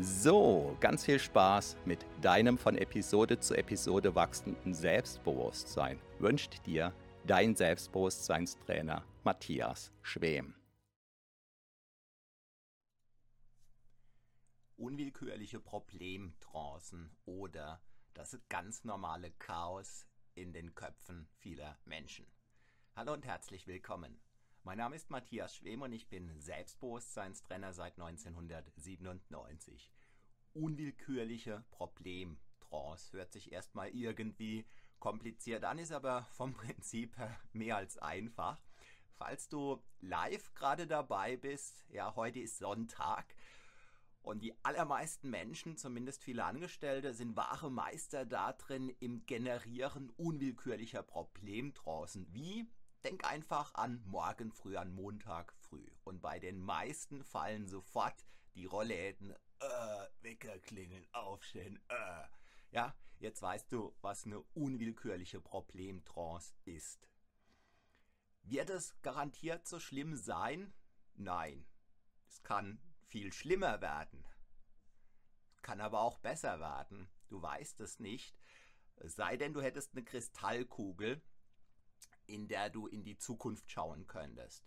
So, ganz viel Spaß mit deinem von Episode zu Episode wachsenden Selbstbewusstsein wünscht dir dein Selbstbewusstseinstrainer Matthias Schwem. Unwillkürliche Problemtrancen oder das ganz normale Chaos in den Köpfen vieler Menschen. Hallo und herzlich willkommen. Mein Name ist Matthias Schwem und ich bin Selbstbewusstseinstrainer seit 1997. Unwillkürliche Problemtrance hört sich erstmal irgendwie kompliziert an, ist aber vom Prinzip her mehr als einfach. Falls du live gerade dabei bist, ja, heute ist Sonntag und die allermeisten Menschen, zumindest viele Angestellte, sind wahre Meister darin im Generieren unwillkürlicher Problemtrancen. Wie Denk einfach an morgen früh, an Montag früh. Und bei den meisten fallen sofort die Rollläden, äh, Wecker klingeln, aufstehen, äh. Ja, jetzt weißt du, was eine unwillkürliche Problemtrance ist. Wird es garantiert so schlimm sein? Nein. Es kann viel schlimmer werden. Kann aber auch besser werden. Du weißt es nicht. Es sei denn, du hättest eine Kristallkugel in der du in die Zukunft schauen könntest.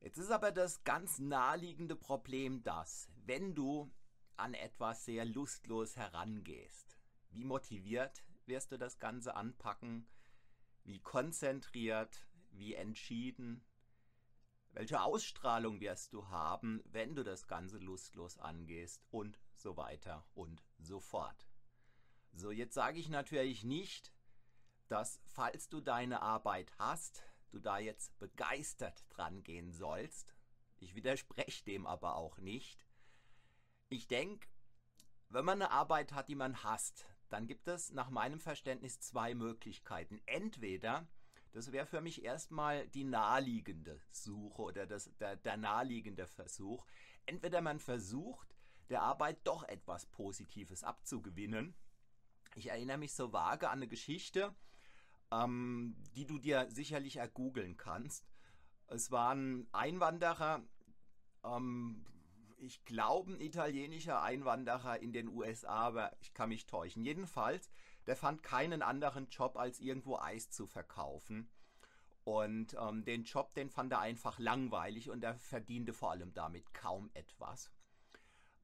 Jetzt ist aber das ganz naheliegende Problem das, wenn du an etwas sehr lustlos herangehst, wie motiviert wirst du das Ganze anpacken, wie konzentriert, wie entschieden, welche Ausstrahlung wirst du haben, wenn du das Ganze lustlos angehst und so weiter und so fort. So, jetzt sage ich natürlich nicht, dass falls du deine Arbeit hast, du da jetzt begeistert dran gehen sollst. Ich widerspreche dem aber auch nicht. Ich denke, wenn man eine Arbeit hat, die man hasst, dann gibt es nach meinem Verständnis zwei Möglichkeiten. Entweder, das wäre für mich erstmal die naheliegende Suche oder das, der, der naheliegende Versuch, entweder man versucht, der Arbeit doch etwas Positives abzugewinnen. Ich erinnere mich so vage an eine Geschichte, ähm, die du dir sicherlich ergoogeln kannst. Es waren Einwanderer, ähm, ich glaube ein italienischer Einwanderer in den USA, aber ich kann mich täuschen. Jedenfalls, der fand keinen anderen Job, als irgendwo Eis zu verkaufen. Und ähm, den Job, den fand er einfach langweilig und er verdiente vor allem damit kaum etwas.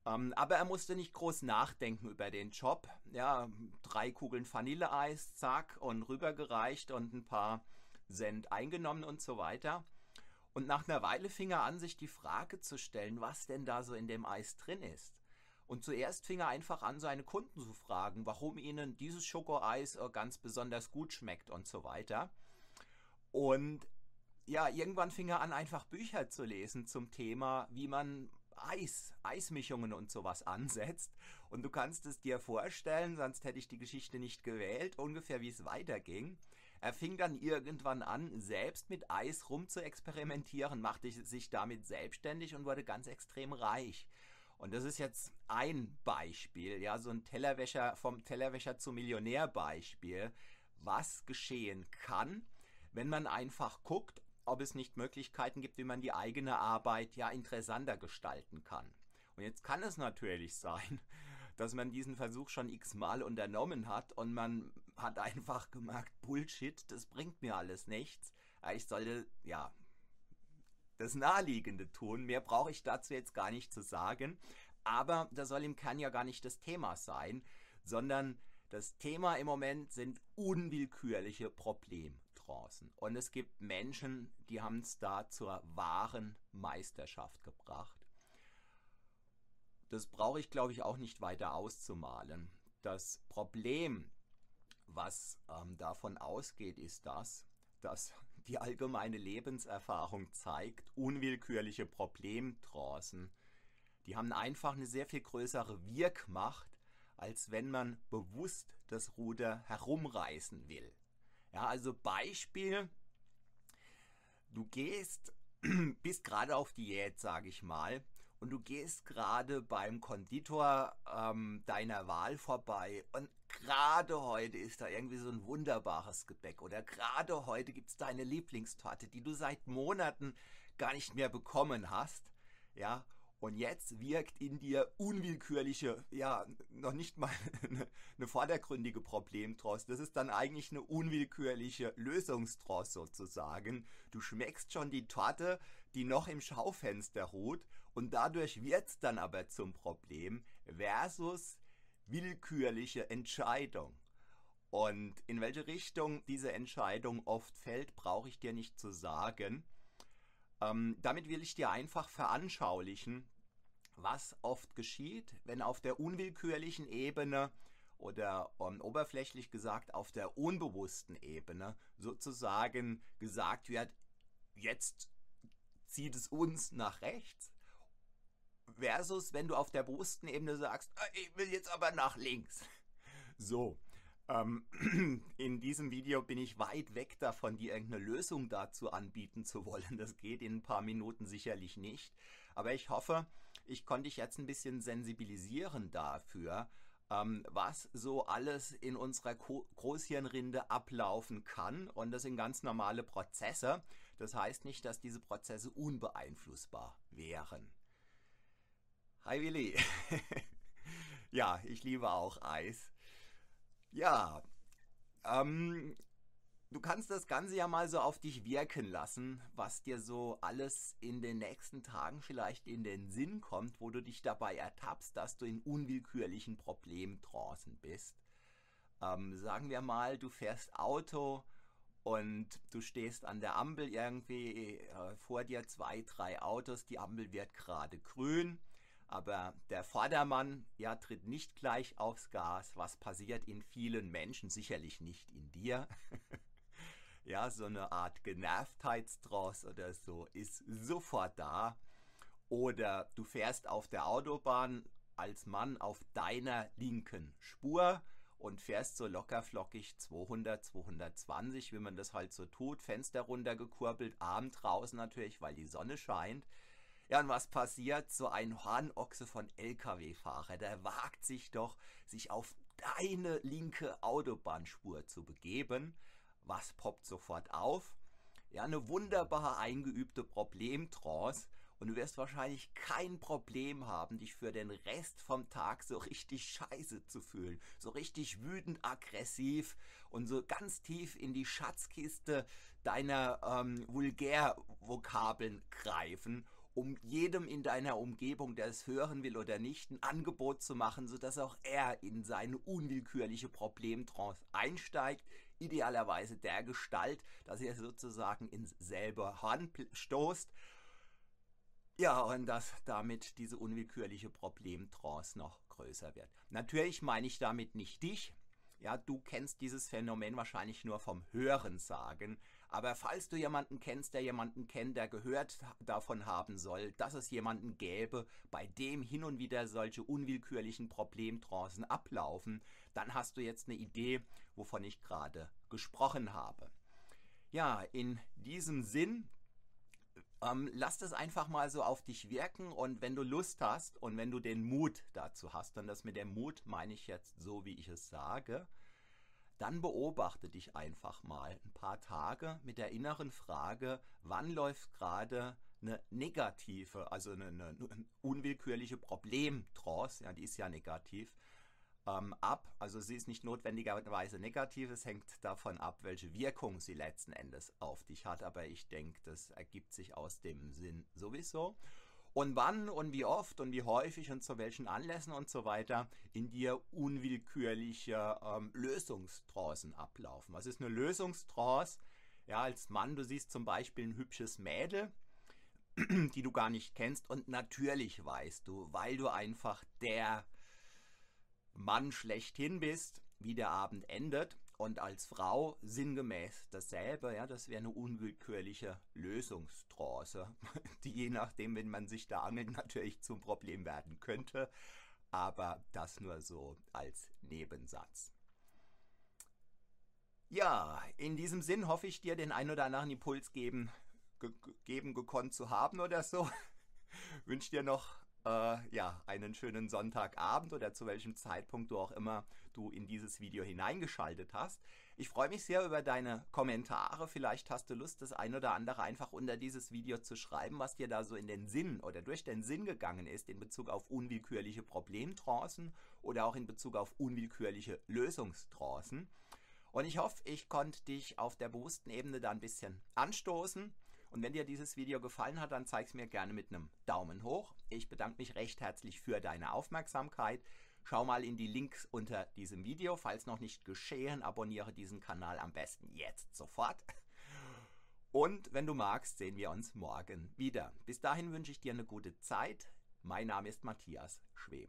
Ähm, aber er musste nicht groß nachdenken über den Job. Ja, drei Kugeln Vanilleeis, zack, und rübergereicht und ein paar Cent eingenommen und so weiter. Und nach einer Weile fing er an, sich die Frage zu stellen, was denn da so in dem Eis drin ist. Und zuerst fing er einfach an, seine Kunden zu fragen, warum ihnen dieses Schokoeis äh, ganz besonders gut schmeckt und so weiter. Und ja, irgendwann fing er an, einfach Bücher zu lesen zum Thema, wie man Eis, Eismischungen und sowas ansetzt. Und du kannst es dir vorstellen, sonst hätte ich die Geschichte nicht gewählt, ungefähr wie es weiterging. Er fing dann irgendwann an, selbst mit Eis rum zu experimentieren, machte sich damit selbstständig und wurde ganz extrem reich. Und das ist jetzt ein Beispiel, ja, so ein Tellerwäscher vom Tellerwäscher zum Millionär Beispiel, was geschehen kann, wenn man einfach guckt, ob es nicht Möglichkeiten gibt, wie man die eigene Arbeit ja interessanter gestalten kann. Und jetzt kann es natürlich sein, dass man diesen Versuch schon x-mal unternommen hat und man hat einfach gemerkt, Bullshit, das bringt mir alles nichts. Ich sollte, ja, das Naheliegende tun. Mehr brauche ich dazu jetzt gar nicht zu sagen. Aber das soll im Kern ja gar nicht das Thema sein, sondern das Thema im Moment sind unwillkürliche Problemtrancen. Und es gibt Menschen, die haben es da zur wahren Meisterschaft gebracht. Das brauche ich, glaube ich, auch nicht weiter auszumalen. Das Problem, was ähm, davon ausgeht, ist das, dass die allgemeine Lebenserfahrung zeigt, unwillkürliche Problemtrancen, die haben einfach eine sehr viel größere Wirkmacht, als wenn man bewusst das Ruder herumreißen will. Ja, also Beispiel, du gehst, bist gerade auf Diät, sage ich mal, und du gehst gerade beim Konditor ähm, deiner Wahl vorbei und gerade heute ist da irgendwie so ein wunderbares Gebäck oder gerade heute gibt es deine Lieblingstorte, die du seit Monaten gar nicht mehr bekommen hast, ja, und jetzt wirkt in dir unwillkürliche, ja, noch nicht mal eine, eine vordergründige Problemtrost. Das ist dann eigentlich eine unwillkürliche Lösungstrost sozusagen. Du schmeckst schon die Torte, die noch im Schaufenster ruht und dadurch wird es dann aber zum Problem versus willkürliche Entscheidung. Und in welche Richtung diese Entscheidung oft fällt, brauche ich dir nicht zu sagen. Ähm, damit will ich dir einfach veranschaulichen, was oft geschieht, wenn auf der unwillkürlichen Ebene oder um, oberflächlich gesagt auf der unbewussten Ebene sozusagen gesagt wird, jetzt zieht es uns nach rechts, versus wenn du auf der bewussten Ebene sagst, ah, ich will jetzt aber nach links. So, ähm, in diesem Video bin ich weit weg davon, dir irgendeine Lösung dazu anbieten zu wollen. Das geht in ein paar Minuten sicherlich nicht. Aber ich hoffe, ich konnte dich jetzt ein bisschen sensibilisieren dafür, ähm, was so alles in unserer Großhirnrinde ablaufen kann. Und das sind ganz normale Prozesse. Das heißt nicht, dass diese Prozesse unbeeinflussbar wären. Hi Willi. ja, ich liebe auch Eis. Ja, ähm, du kannst das Ganze ja mal so auf dich wirken lassen, was dir so alles in den nächsten Tagen vielleicht in den Sinn kommt, wo du dich dabei ertappst, dass du in unwillkürlichen Problemtrancen bist. Ähm, sagen wir mal, du fährst Auto und du stehst an der Ampel irgendwie äh, vor dir zwei, drei Autos, die Ampel wird gerade grün aber der Vordermann ja, tritt nicht gleich aufs Gas, was passiert in vielen Menschen, sicherlich nicht in dir. ja, so eine Art Genervtheitstross oder so ist sofort da. Oder du fährst auf der Autobahn als Mann auf deiner linken Spur und fährst so lockerflockig 200, 220, wie man das halt so tut, Fenster runtergekurbelt, Abend draußen natürlich, weil die Sonne scheint. Ja, und was passiert? So ein Hornochse von Lkw-Fahrer, der wagt sich doch, sich auf deine linke Autobahnspur zu begeben. Was poppt sofort auf? Ja, eine wunderbar eingeübte Problemtrance. Und du wirst wahrscheinlich kein Problem haben, dich für den Rest vom Tag so richtig scheiße zu fühlen. So richtig wütend, aggressiv und so ganz tief in die Schatzkiste deiner ähm, Vulgärvokabeln greifen um jedem in deiner Umgebung, der es hören will oder nicht, ein Angebot zu machen, sodass auch er in seine unwillkürliche Problemtrance einsteigt, idealerweise der Gestalt, dass er sozusagen ins selbe Horn stoßt. Ja, und dass damit diese unwillkürliche Problemtrance noch größer wird. Natürlich meine ich damit nicht dich. Ja, du kennst dieses Phänomen wahrscheinlich nur vom Hören sagen. Aber falls du jemanden kennst, der jemanden kennt, der gehört davon haben soll, dass es jemanden gäbe, bei dem hin und wieder solche unwillkürlichen Problemtrancen ablaufen, dann hast du jetzt eine Idee, wovon ich gerade gesprochen habe. Ja, in diesem Sinn ähm, lass das einfach mal so auf dich wirken und wenn du Lust hast und wenn du den Mut dazu hast, und das mit dem Mut meine ich jetzt so, wie ich es sage, dann beobachte dich einfach mal ein paar Tage mit der inneren Frage, wann läuft gerade eine negative, also eine, eine, unwillkürliche Problemtrance, ja, die ist ja negativ, ähm, ab. Also sie ist nicht notwendigerweise negativ, es hängt davon ab, welche Wirkung sie letzten Endes auf dich hat. Aber ich denke, das ergibt sich aus dem Sinn sowieso. Und wann und wie oft und wie häufig und zu welchen Anlässen und so weiter in dir unwillkürliche ähm, Lösungstrancen ablaufen. Was ist eine Lösungstrance? Ja, als Mann, du siehst zum Beispiel ein hübsches Mädel, die du gar nicht kennst und natürlich weißt du, weil du einfach der Mann schlechthin bist, wie der Abend endet und als Frau sinngemäß dasselbe, ja, das wäre eine unwillkürliche Lösungstrance, die je nachdem, wenn man sich da angelt, natürlich zum Problem werden könnte, aber das nur so als Nebensatz. Ja, in diesem Sinn hoffe ich dir den ein oder anderen Impuls geben, ge geben gekonnt zu haben oder so. Wünsche dir noch äh, ja, einen schönen Sonntagabend oder zu welchem Zeitpunkt du auch immer du in dieses Video hineingeschaltet hast. Ich freue mich sehr über deine Kommentare. Vielleicht hast du Lust, das ein oder andere einfach unter dieses Video zu schreiben, was dir da so in den Sinn oder durch den Sinn gegangen ist in Bezug auf unwillkürliche Problemtrancen oder auch in Bezug auf unwillkürliche Lösungstrancen. Und ich hoffe, ich konnte dich auf der bewussten Ebene da ein bisschen anstoßen. Und wenn dir dieses Video gefallen hat, dann zeig es mir gerne mit einem Daumen hoch. Ich bedanke mich recht herzlich für deine Aufmerksamkeit. Schau mal in die Links unter diesem Video. Falls noch nicht geschehen, abonniere diesen Kanal am besten jetzt sofort. Und wenn du magst, sehen wir uns morgen wieder. Bis dahin wünsche ich dir eine gute Zeit. Mein Name ist Matthias Schwem.